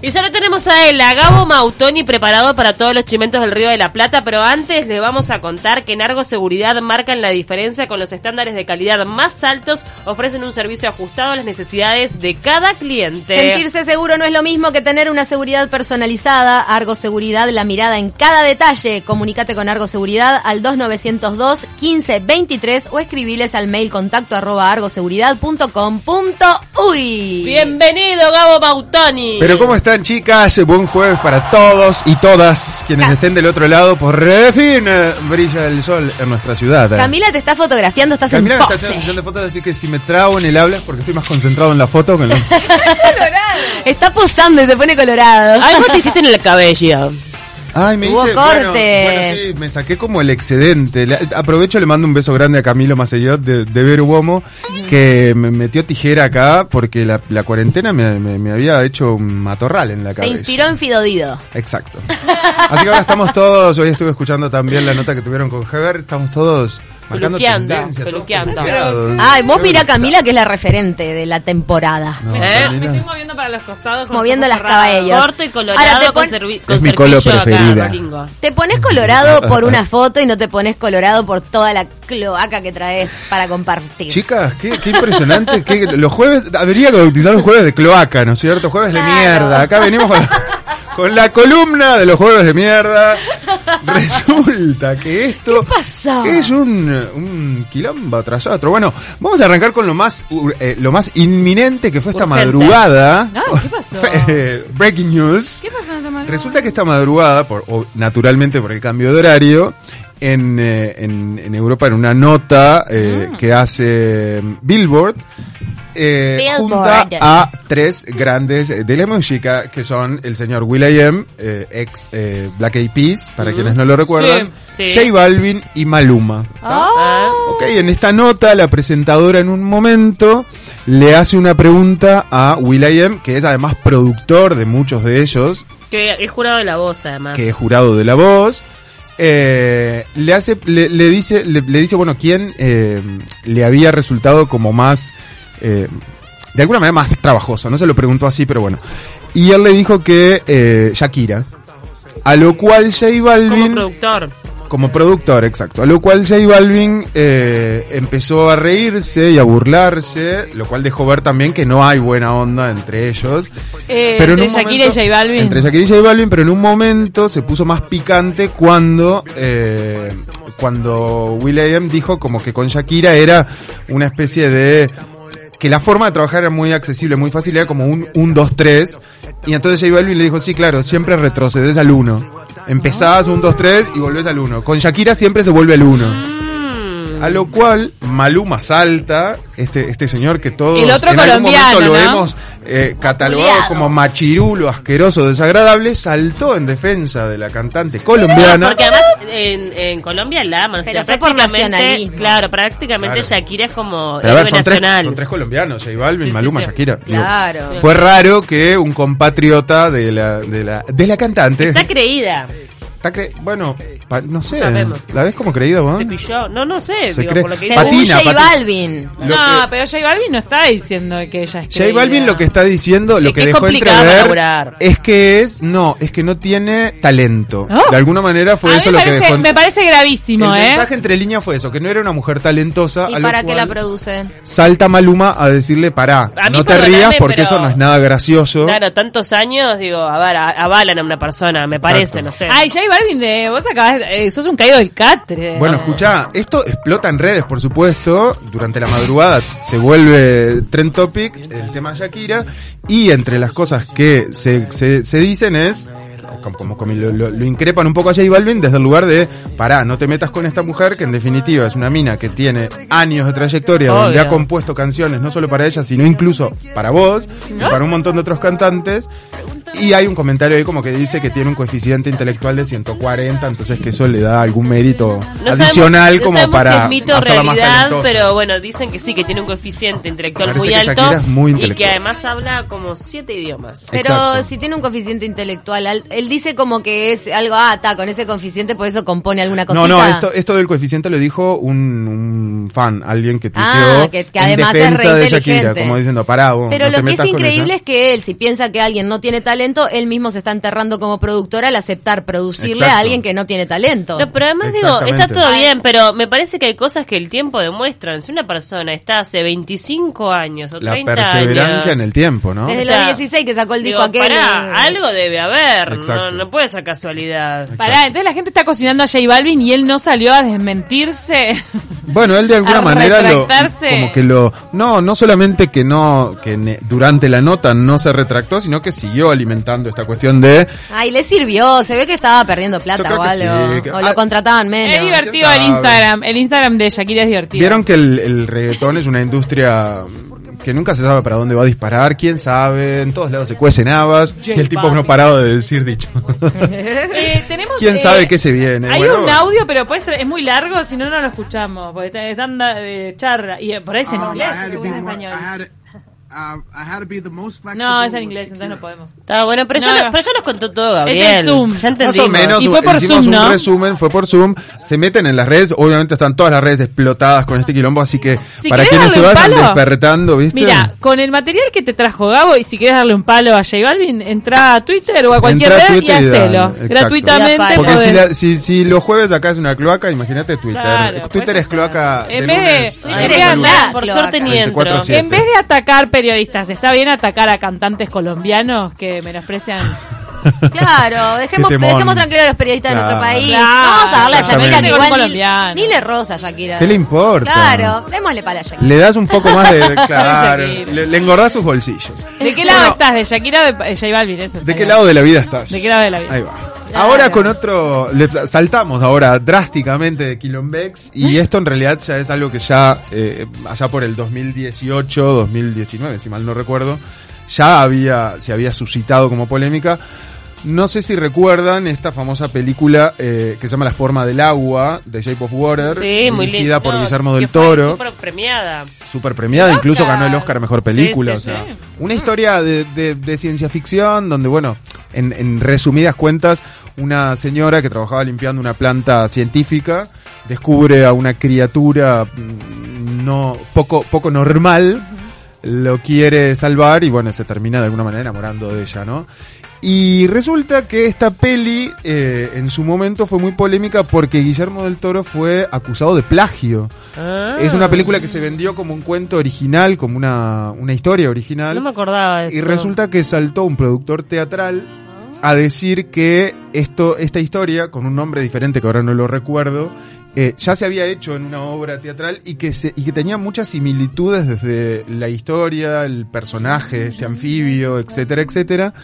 Y ya lo tenemos a él, a Gabo Mautoni, preparado para todos los chimentos del Río de la Plata, pero antes les vamos a contar que en Argo Seguridad marcan la diferencia con los estándares de calidad más altos, ofrecen un servicio ajustado a las necesidades de cada cliente. Sentirse seguro no es lo mismo que tener una seguridad personalizada. Argo Seguridad, la mirada en cada detalle. Comunícate con Argo Seguridad al 2902 1523 o escribiles al mail contacto arroba argoseguridad.com.uy. Bienvenido, Gabo Mautoni. Pero ¿cómo están chicas? Buen jueves para todos y todas quienes estén del otro lado. Por fin eh, brilla el sol en nuestra ciudad. Camila te está fotografiando, estás Camila en me pose. está haciendo fotos, así que si me trago en el habla es porque estoy más concentrado en la foto que en la... Está posando y se pone colorado. Algo te hiciste en el cabello. Ay, me Hubo hice, corte. Bueno, bueno, sí, me saqué como el excedente. Le- aprovecho, le mando un beso grande a Camilo Macellot de, de Veruomo, que me metió tijera acá porque la, la cuarentena me, me- me había hecho un matorral en la Se cabeza. inspiró en Fidodido. Exacto. Así que ahora estamos todos, hoy estuve escuchando también la nota que tuvieron con Heber, estamos todos Peluqueando, peluqueando. Ay, vos Qué mirá. Camila que es la referente de la temporada. No, ¿Eh? Me estoy moviendo para los costados. con Moviendo las. Corto y colorado Ahora te con, pon- servi- con Es mi acá, preferida. Te pones colorado por una foto y no te pones colorado por toda la cloaca que traes para compartir. Chicas, qué, qué impresionante. que los jueves, habría que bautizar los jueves de cloaca, ¿no es cierto? Jueves de mierda. Acá venimos con, con la columna de los jueves de mierda. Resulta que esto es un, un quilombo tras otro. Bueno, vamos a arrancar con lo más eh, lo más inminente que fue esta Urgente. madrugada. Ay, ¿qué pasó? Fue, Breaking news. ¿Qué pasó en esta madrugada? Resulta que esta madrugada, por, o naturalmente por el cambio de horario, en, eh, en, en Europa, en una nota eh, que hace Billboard, eh, junta a tres grandes eh, de la música, que son el señor Will.i.am, eh, ex eh, Black Eyed Peas, para quienes no lo recuerdan, Sí, sí. J Balvin y Maluma. Ah. Ok, en esta nota la presentadora en un momento le hace una pregunta a Will.i.am, que es además productor de muchos de ellos, Que es jurado de la voz, además. que es jurado de la voz. eh, le hace, le, le dice, le, le dice, bueno, quién eh, le había resultado como más, eh, de alguna manera más trabajoso. No se lo preguntó así, pero bueno. Y él le dijo que eh, Shakira. A lo cual J Como Balvin productor. como productor, exacto. A lo cual J Balvin eh, empezó a reírse y a burlarse, lo cual dejó ver también que no hay buena onda entre ellos. Eh, Pero en entre un Shakira momento- y J Balvin. Entre Shakira y J Balvin, pero en un momento se puso más picante cuando eh, cuando Will.i.am dijo como que con Shakira era una especie de que la forma de trabajar era muy accesible, muy fácil, era como un 1, 2, 3. Y entonces J Balvin le dijo, sí, claro, siempre retrocedes al 1. Empezás un 2, 3 y volvés al 1. Con Shakira siempre se vuelve al 1. Mm. A lo cual Maluma salta, este, este señor que todos El otro en algún colombiano, momento lo ¿no? hemos eh, catalogado como machirulo, asqueroso, desagradable, saltó en defensa de la cantante No, colombiana. porque además en, en Colombia la aman. o Pero sea, fue por prácticamente- nacionalismo. Claro, prácticamente Claro. Shakira es como Pero a ver, héroe son tres, nacional. son tres colombianos, J Balvin, Sí, sí, Maluma, sí. Shakira. Digo, Claro. Fue raro que un compatriota de la, de la, de la cantante. Está creída. Está cre- bueno, pa- no sé. Sabemos. ¿La ves como creída vos? Se pilló. No, no sé. Se digo, cree. por lo que Según Patina, J. Balvin. Lo no, que- pero J Balvin no está diciendo que ella es J. Balvin lo que está diciendo, lo Es que, que es dejó complicado entrever laburar. es que es, no, es que no tiene talento. De alguna manera fue A eso lo que dejó. me parece gravísimo, el ¿eh? mensaje entre líneas fue eso, que no era una mujer talentosa. ¿Y a para qué la produce? Salta Maluma a decirle, pará, A no te rías porque pero- eso no es nada gracioso. Claro, tantos años, digo, a ver, avalan a una persona, me parece, Exacto. no sé. Ay, J Balvin, de, vos acabas, eh, sos un caído del catre. Bueno, escuchá, esto explota en redes, por supuesto. Durante la madrugada se vuelve trend topic el tema Shakira. Y entre las cosas que se, se, se dicen es, como, como- lo, lo- lo increpan un poco a J Balvin desde el lugar de, pará, no te metas con esta mujer que en definitiva es una mina que tiene años de trayectoria, donde ha compuesto canciones no solo para ella, sino incluso para vos y para un montón de otros cantantes. Y hay un comentario ahí como que dice que tiene un coeficiente intelectual de 140, entonces que eso le da algún mérito No adicional sabemos, como para si es mito hacerla realidad, pero bueno, dicen que sí, que tiene un coeficiente intelectual Parece muy alto es muy y que además habla como siete idiomas. Pero Exacto. si tiene un coeficiente intelectual, al- él dice como que es algo, ah, está, con ese coeficiente por eso compone alguna cosita. No, no, esto, esto del coeficiente lo dijo un, un fan, alguien que tuiteó Ah, que- que en además es defensa re de Shakira, como diciendo, pará vos, Pero no te lo que es increíble es que él, si piensa que alguien no tiene talento, él mismo se está enterrando como productor al aceptar producirle Exacto. a alguien que no tiene talento. No, pero además digo, está todo bien, pero me parece que hay cosas que el tiempo demuestran. Si una persona está hace 25 años o La 30 perseverancia años, en el tiempo, ¿no? Desde O sea, los 16 que sacó el disco digo, aquel. pará, algo debe haber, no, no puede ser casualidad. Exacto. Pará, entonces la gente está cocinando a J Balvin y él no salió a desmentirse. Bueno, él de alguna manera lo, como que lo, no, no solamente que no, que ne- durante la nota no se retractó, sino que siguió alimentando esta cuestión de, Ay, le sirvió. Se ve que estaba perdiendo plata o algo. sí, que- O ah, lo contrataban menos. es divertido ¿quién el? Instagram. El Instagram de Shakira es divertido. vieron que el, el reggaetón es una industria que nunca se sabe para dónde va a disparar, quién sabe, en todos lados se cuecen habas, J y el tipo no ha parado de decir dicho. Eh, tenemos, ¿Quién eh, sabe qué se viene? Hay Bueno, un audio, pero puede ser, es muy largo, si no, no lo escuchamos. Porque está- están de charla. Y eh, por ahí es en I inglés, be en español. I had to- I had to be the most flexible No, es en inglés, Shakira. entonces no podemos. Está bueno, pero, No, ya, no. pero ya nos contó todo, Es Gabriel. el Zoom. Ya Más o menos, Y fue por Zoom, un ¿no? resumen, fue por Zoom, se meten en las redes, obviamente están todas las redes explotadas con este quilombo, así que Si para quienes se vayan palo, despertando, ¿viste? Mira, con el material que te trajo Gabo, y si quieres darle un palo a J Balvin, entra a Twitter o a cualquier Entra red y hacelo. exacto. Gratuitamente. Porque si, la- si, si los jueves acá es una cloaca, imagínate Twitter. Claro, Twitter es cloaca. En de vez de- lunes Twitter es Por suerte ni 24/7. entro. siete. En vez de atacar periodistas, está bien atacar a cantantes colombianos que menosprecian. Claro, dejemos, dejemos tranquilos a los periodistas de nuestro país. Claro, Vamos a darle a Shakira que igual ni, ni le rosa a Shakira. ¿Qué le importa? Claro, démosle pala a Shakira. Le das un poco más de... claro, le, le engordás sus bolsillos. ¿De qué lado estás? ¿De Shakira o de de J Balvin? Eso ¿De qué lado de la vida estás? ¿De qué lado de la vida? Ahí va. Claro. Ahora con otro, le saltamos ahora drásticamente de Quilombex y esto en realidad ya es algo que ya eh, allá por el 2018, 2019, si mal no recuerdo, ya había se había suscitado como polémica. No sé si recuerdan esta famosa película eh, que se llama La forma del agua de Shape of Water, Sí, muy dirigida por Guillermo del Toro Súper premiada. super premiada, incluso ganó el Oscar a Mejor Película. Sí, sí, o sea, sí. Una historia de, de- de ciencia ficción donde, bueno, en, en resumidas cuentas, una señora que trabajaba limpiando una planta científica descubre a una criatura mm, no poco, poco normal, lo quiere salvar y, bueno, se termina de alguna manera enamorando de ella, ¿no? Y resulta que esta peli eh, en su momento fue muy polémica porque Guillermo del Toro fue acusado de plagio. Ah. Es una película que se vendió como un cuento original, como una, una historia original. No me acordaba de eso. y resulta que saltó un productor teatral a decir que esto, esta historia, con un nombre diferente que ahora no lo recuerdo, eh, ya se había hecho en una obra teatral y que, se, y que tenía muchas similitudes desde la historia, el personaje, este anfibio, etcétera, etcétera.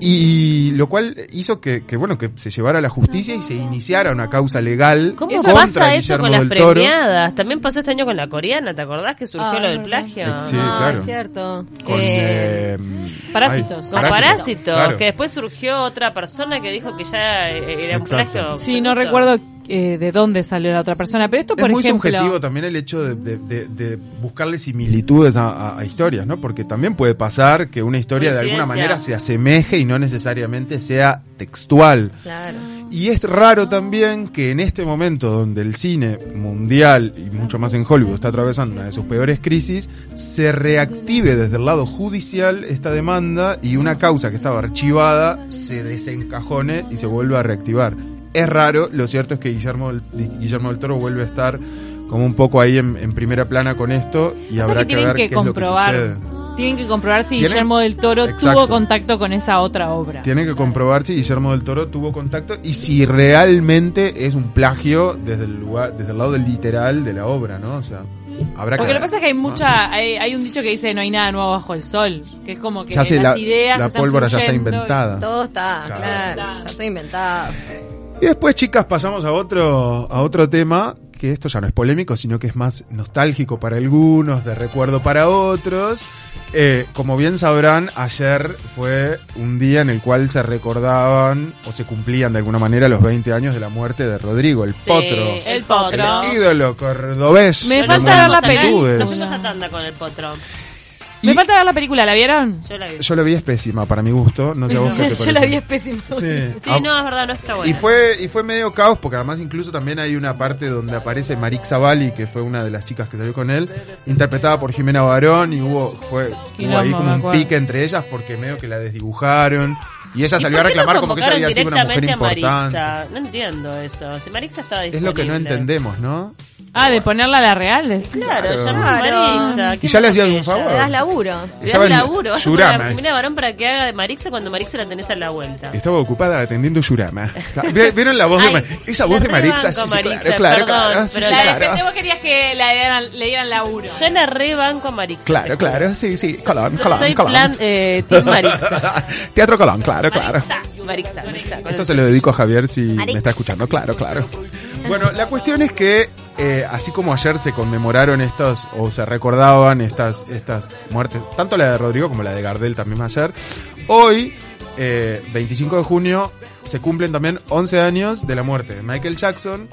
Y lo cual hizo que, que, bueno, que se llevara a la justicia y se iniciara una causa legal ¿Cómo contra pasa eso Guillermo con las del Toro. premiadas? También pasó este año con la coreana, ¿te acordás que surgió Ah, lo del plagio? Sí, Ah, claro. es cierto. Con, Eh, eh, Parásitos. ay, Con Parásitos, claro. que después surgió otra persona que dijo que ya eh, era un plagio. Sí, no recuerdo eh, de dónde salió la otra persona, pero esto, Es por muy ejemplo... subjetivo también el hecho de, de- de- de buscarle similitudes a, a- a historias, ¿no? Porque también puede pasar que una historia de alguna manera se asemeje y no necesariamente sea textual. claro. Y es raro también que en este momento donde el cine mundial y mucho más en Hollywood está atravesando una de sus peores crisis, se reactive desde el lado judicial esta demanda y una causa que estaba archivada se desencajone y se vuelve a reactivar. Es raro, lo cierto es que Guillermo, del- Guillermo del Toro vuelve a estar como un poco ahí en, en primera plana con esto y habrá que ver que qué es lo que comprobar. sucede. Tienen que comprobar si Tienen- Guillermo del Toro Exacto. tuvo contacto con esa otra obra. Tienen que comprobar si Guillermo del Toro tuvo contacto y si realmente es un plagio desde el lugar, desde el lado del literal de la obra, ¿no? O sea, habrá Porque que lo que pasa es que hay mucha, hay, hay un dicho que dice no hay nada nuevo bajo el sol, que es como que Ya las la, ideas la están pólvora ya está inventada. Todo está, Claro. claro. Está todo inventado. Y después, chicas, pasamos a otro, a otro tema, que esto ya no es polémico, sino que es más nostálgico para algunos, de recuerdo para otros. Eh, como bien sabrán, ayer fue un día en el cual se recordaban o se cumplían de alguna manera los 20 años de la muerte de Rodrigo, el Sí, potro. El potro. El ídolo cordobés. Me de falta ver la Nos fuimos a- multitudes. Nos fuimos a tanda con el potro. Me Y- falta ver la película, ¿la vieron? Yo la vi. Yo la vi es pésima, para mi gusto. No sé a vos qué te Yo la vi es pésima. Sí. Sí, Ah, no, es verdad, no está buena. Y fue, y fue medio caos, porque además incluso también hay una parte donde aparece Marix Zavalli, que fue una de las chicas que salió con él, interpretada por Jimena Barón, y hubo, fue, hubo ahí como un pique entre ellas, porque medio que la desdibujaron, y ella ¿Y salió a no reclamar como que ella había sido una mujer importante. No entiendo eso. Si Marixa estaba Es lo que no disponible. entendemos, ¿no? Ah, de ponerla a la real. es- Claro, Claro. llamá a. Marixa. ¿Y ¿Qué ya le más hacía que algún ella? favor? Le das laburo. Le Estaba das en laburo. Vas a Yurama. poner a Barón para que haga de Marixa cuando Marixa la tenés a la vuelta. Estaba ocupada atendiendo Yurama. ¿Vieron vieron la voz de Ay, Mar- Esa voz la de Marixa, rebanco, sí, Marixa, claro, claro, perdón, claro, sí, pero sí, la claro. vos querías que la dieran, le dieran laburo. Yo la rebanco a Marixa. Claro, claro, sí, sí. Colón, Soy- Colón, soy Colón. plan eh, Team Marixa. Teatro Colón, claro, claro. Marixa, Marixa, Marixa. con Esto el- se lo dedico a Javier si Marix. me está escuchando. Claro, claro. Bueno, la cuestión es que, eh, así como ayer se conmemoraron estas, o se recordaban estas, estas muertes, tanto la de Rodrigo como la de Gardel también ayer, hoy, eh, 25 de junio, se cumplen también 11 años de la muerte de Michael Jackson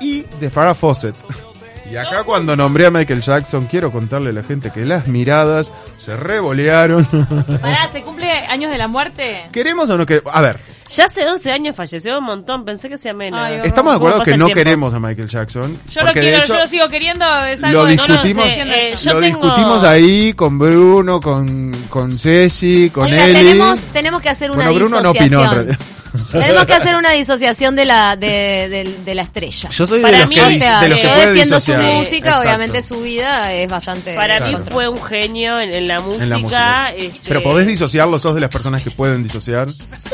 y de Farrah Fawcett. Y acá cuando nombré a Michael Jackson, quiero contarle a la gente que las miradas se revolearon. Pará, ¿se cumple años de la muerte? ¿Queremos o no queremos? A ver, Ya hace 11 años falleció un montón, pensé que sea menos. Ay, Estamos de ¿Cómo acuerdo que no tiempo? queremos a Michael Jackson. Yo lo de quiero, hecho, yo lo sigo queriendo. Es lo algo de- discutimos- No, no sé, eh, yo lo tengo- discutimos ahí con Bruno, con, con Ceci, con o sea, Eli. tenemos, tenemos que hacer una Bueno, Bruno no opinó disociación. tenemos que hacer una disociación de la, de, de- de la estrella. Yo soy Para de los mí, que, o sea, de los que puede su música, Exacto. obviamente su vida es bastante... Para mí fue un genio en, en la música. En la música. este- Pero podés disociarlo, sos de las personas que pueden disociar. Sí,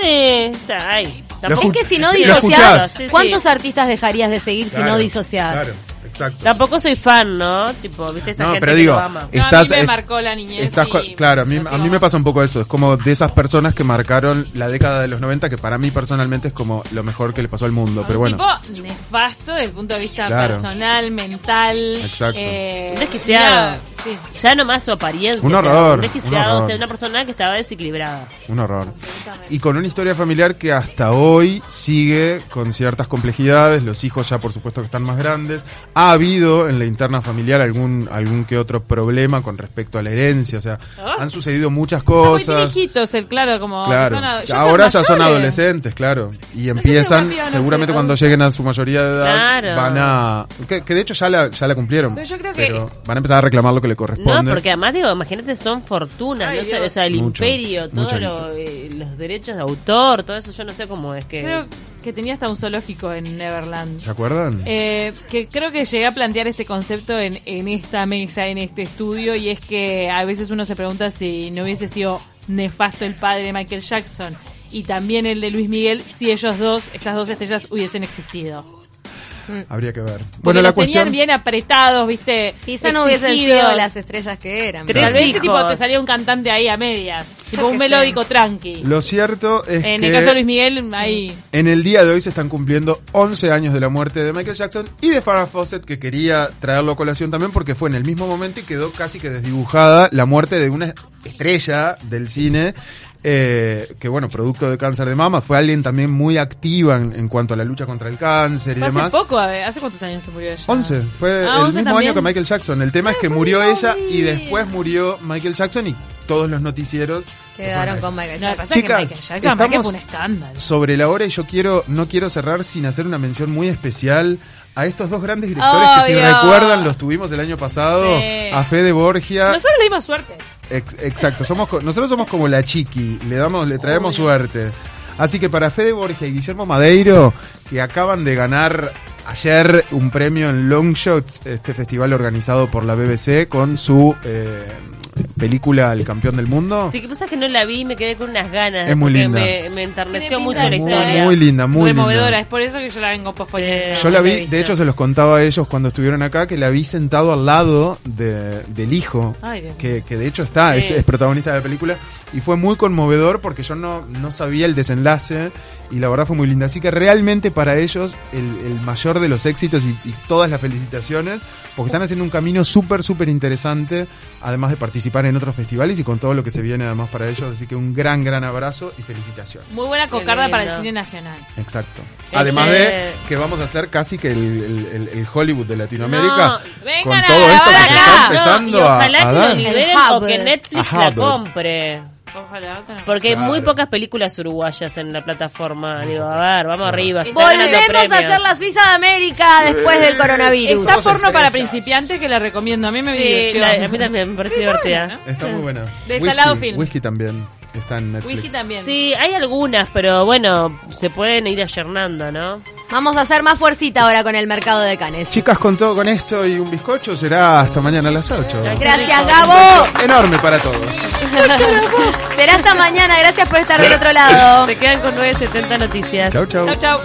o sea, ay, tampoco, Es que si no. Sí, sí. ¿cuántos artistas dejarías de seguir si Claro, no disocias? Claro, exacto. tampoco soy fan, ¿no? Tipo, viste esa No, gente pero que digo, lo ama. No, a estás, mí me es- marcó la niñez. estás y- claro, a mí, a mí me pasa un poco eso. Es como de esas personas que marcaron la década de los 90, que para mí personalmente es como lo mejor que le pasó al mundo. Pero bueno, Tipo nefasto desde el punto de vista Claro. personal, mental. Exacto. Eh, Un desquiciado. nada, sí. Ya nomás su apariencia. Un o sea, horror, un desquiciado, un horror. o sea, una persona que estaba desequilibrada. un horror. Y con una historia familiar que hasta hoy sigue con ciertas complejidades. Los hijos ya por supuesto que están más grandes. Ha habido en la interna familiar algún, algún que otro problema con respecto a la herencia. O sea, Ah. han sucedido muchas cosas. viejitos, el claro, como. Claro, son ahora ya son adolescentes, claro, y sé empiezan, seguramente cuando lleguen a su mayoría de edad, Claro. van a, que, que de hecho ya la, ya la cumplieron, Pero yo creo que- van a empezar a reclamar lo que le corresponde. No, porque además digo, imagínate, son fortunas, Ay, ¿no? O sea, Dios. o sea, el Mucho, imperio, todos lo- eh, los derechos de autor, todo eso, yo no sé cómo es que... Creo es. Que tenía hasta un zoológico en Neverland. ¿Se acuerdan? Eh, que creo que llegué a plantear este concepto en, en esta mesa, en este estudio, y es que a veces uno se pregunta si no hubiese sido nefasto el padre de Michael Jackson y también el de Luis Miguel, si ellos dos, estas dos estrellas, hubiesen existido. Habría que ver. Porque Bueno, la los tenían cuestión, bien apretados, viste. Quizá no hubiesen sido las estrellas que eran. Tres Tal vez hijos. tipo te salía un cantante ahí a medias, tipo un sé. melódico tranqui. lo cierto es En que el caso de Luis Miguel, ahí. en el día de hoy se están cumpliendo 11 años de la muerte de Michael Jackson y de Farrah Fawcett, que quería traerlo a colación también porque fue en el mismo momento y quedó casi que desdibujada la muerte de una estrella del cine. Eh, que bueno, producto de cáncer de mama, fue alguien también muy activa en, en cuanto a la lucha contra el cáncer y hace demás. poco, a ver, ¿hace cuántos años se murió ella? 11, fue Ah, el 11 mismo también. año que Michael Jackson. El tema es que murió ella y después murió Michael Jackson y todos los noticieros Quedaron con. Michael Jackson. pasa es que Chicas, Michael Jackson, estamos- fue un escándalo. sobre la hora y yo quiero no quiero cerrar sin hacer una mención muy especial a estos dos grandes directores que si recuerdan los tuvimos el año pasado Sí. a Fede Borgia Nosotros le dimos suerte. Ex- exacto. Somos nosotros somos como la chiqui. Le damos le traemos Obvio. suerte. Así que para Fede Borgia y Guillermo Madeiro que acaban de ganar ayer un premio en Long Shots este festival organizado por la BBC con su eh, película El campeón del mundo Sí, que pasa que no la vi y me quedé con unas ganas. Es muy linda. Me, me enterneció mucho la historia. muy linda muy Removedora, linda es por eso que yo la vengo posponiendo. Sí. Yo la vi, de hecho se los contaba a ellos cuando estuvieron acá, que la vi sentado al lado de, del hijo, Ay, que, que de hecho está, Sí. es, es protagonista de la película. y fue muy conmovedor porque yo no, no sabía el desenlace y la verdad fue muy linda. Así que realmente para ellos el, el mayor de los éxitos y, y todas las felicitaciones porque están haciendo un camino súper, súper interesante, además de participar en otros festivales y con todo lo que se viene además para ellos. Así que un gran, gran abrazo y felicitaciones. Muy buena cocarda para el cine nacional. Exacto. El Además que- de que vamos a hacer casi que el, el- el- el Hollywood de Latinoamérica No, con a todo esto que se está No, empezando y a- ojalá a, que lo dar. liberen o que Netflix A la compre. Ojalá. Porque hay muy pocas películas uruguayas en la plataforma. Digo, a ver, vamos arriba. ganando Volvemos a hacer la Suiza de América después del coronavirus. Está porno para principiantes que la recomiendo. A mí me Sí, la- a mí también me pareció divertida. ¿no? Está muy buena. De Salado Whisky, Film. Whisky también está en Netflix. Whisky también. Sí, hay algunas, pero bueno, se pueden ir ayornando, ¿no? Vamos a hacer más fuercita ahora con el mercado de canes. Chicas, con todo con esto y un bizcocho será hasta mañana a las 8. Gracias, Gabo. Enorme para todos. Será hasta mañana. Gracias por estar del otro lado. Se quedan con 970 noticias. Chau, chau. Chau, chau.